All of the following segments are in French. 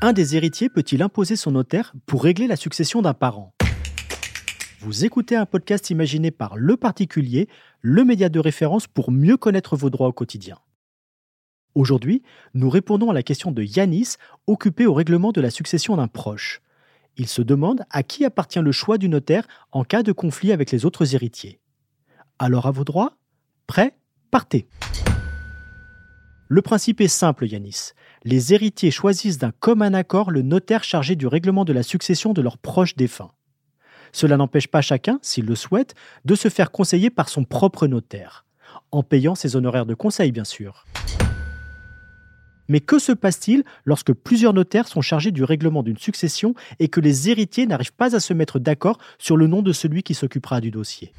Un des héritiers peut-il imposer son notaire pour régler la succession d'un parent? Vous écoutez un podcast imaginé par Le Particulier, le média de référence pour mieux connaître vos droits au quotidien. Aujourd'hui, nous répondons à la question de Yanis, occupé au règlement de la succession d'un proche. Il se demande à qui appartient le choix du notaire en cas de conflit avec les autres héritiers. Alors à vos droits? Prêt? Partez Le principe est simple, Yanis. Les héritiers choisissent d'un commun accord le notaire chargé du règlement de la succession de leurs proches défunts. Cela n'empêche pas chacun, s'il le souhaite, de se faire conseiller par son propre notaire, en payant ses honoraires de conseil, bien sûr. Mais que se passe-t-il lorsque plusieurs notaires sont chargés du règlement d'une succession et que les héritiers n'arrivent pas à se mettre d'accord sur le nom de celui qui s'occupera du dossier?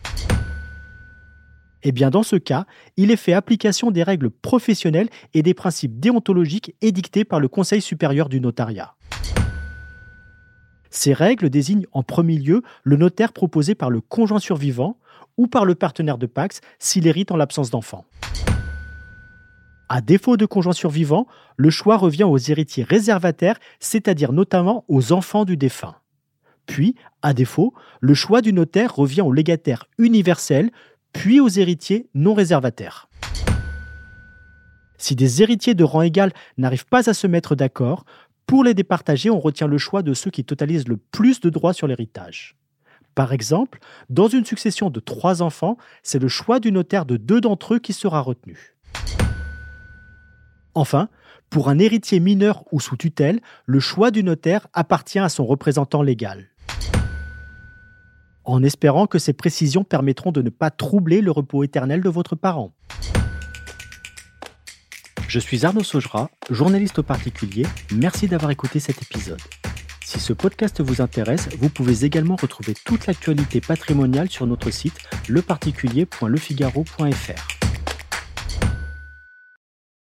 Eh dans ce cas, il est fait application des règles professionnelles et des principes déontologiques édictés par le Conseil supérieur du notariat. Ces règles désignent en premier lieu le notaire proposé par le conjoint survivant ou par le partenaire de Pax s'il hérite en l'absence d'enfant. À défaut de conjoint survivant, le choix revient aux héritiers réservataires, c'est-à-dire notamment aux enfants du défunt. Puis, à défaut, le choix du notaire revient aux légataires universels, puis aux héritiers non réservataires. Si des héritiers de rang égal n'arrivent pas à se mettre d'accord, pour les départager, on retient le choix de ceux qui totalisent le plus de droits sur l'héritage. Par exemple, dans une succession de trois enfants, c'est le choix du notaire de deux d'entre eux qui sera retenu. Enfin, pour un héritier mineur ou sous tutelle, le choix du notaire appartient à son représentant légal. En espérant que ces précisions permettront de ne pas troubler le repos éternel de votre parent. Je suis Arnaud Saugera, journaliste au particulier. Merci d'avoir écouté cet épisode. Si ce podcast vous intéresse, vous pouvez également retrouver toute l'actualité patrimoniale sur notre site leparticulier.lefigaro.fr.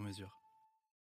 sur mesure.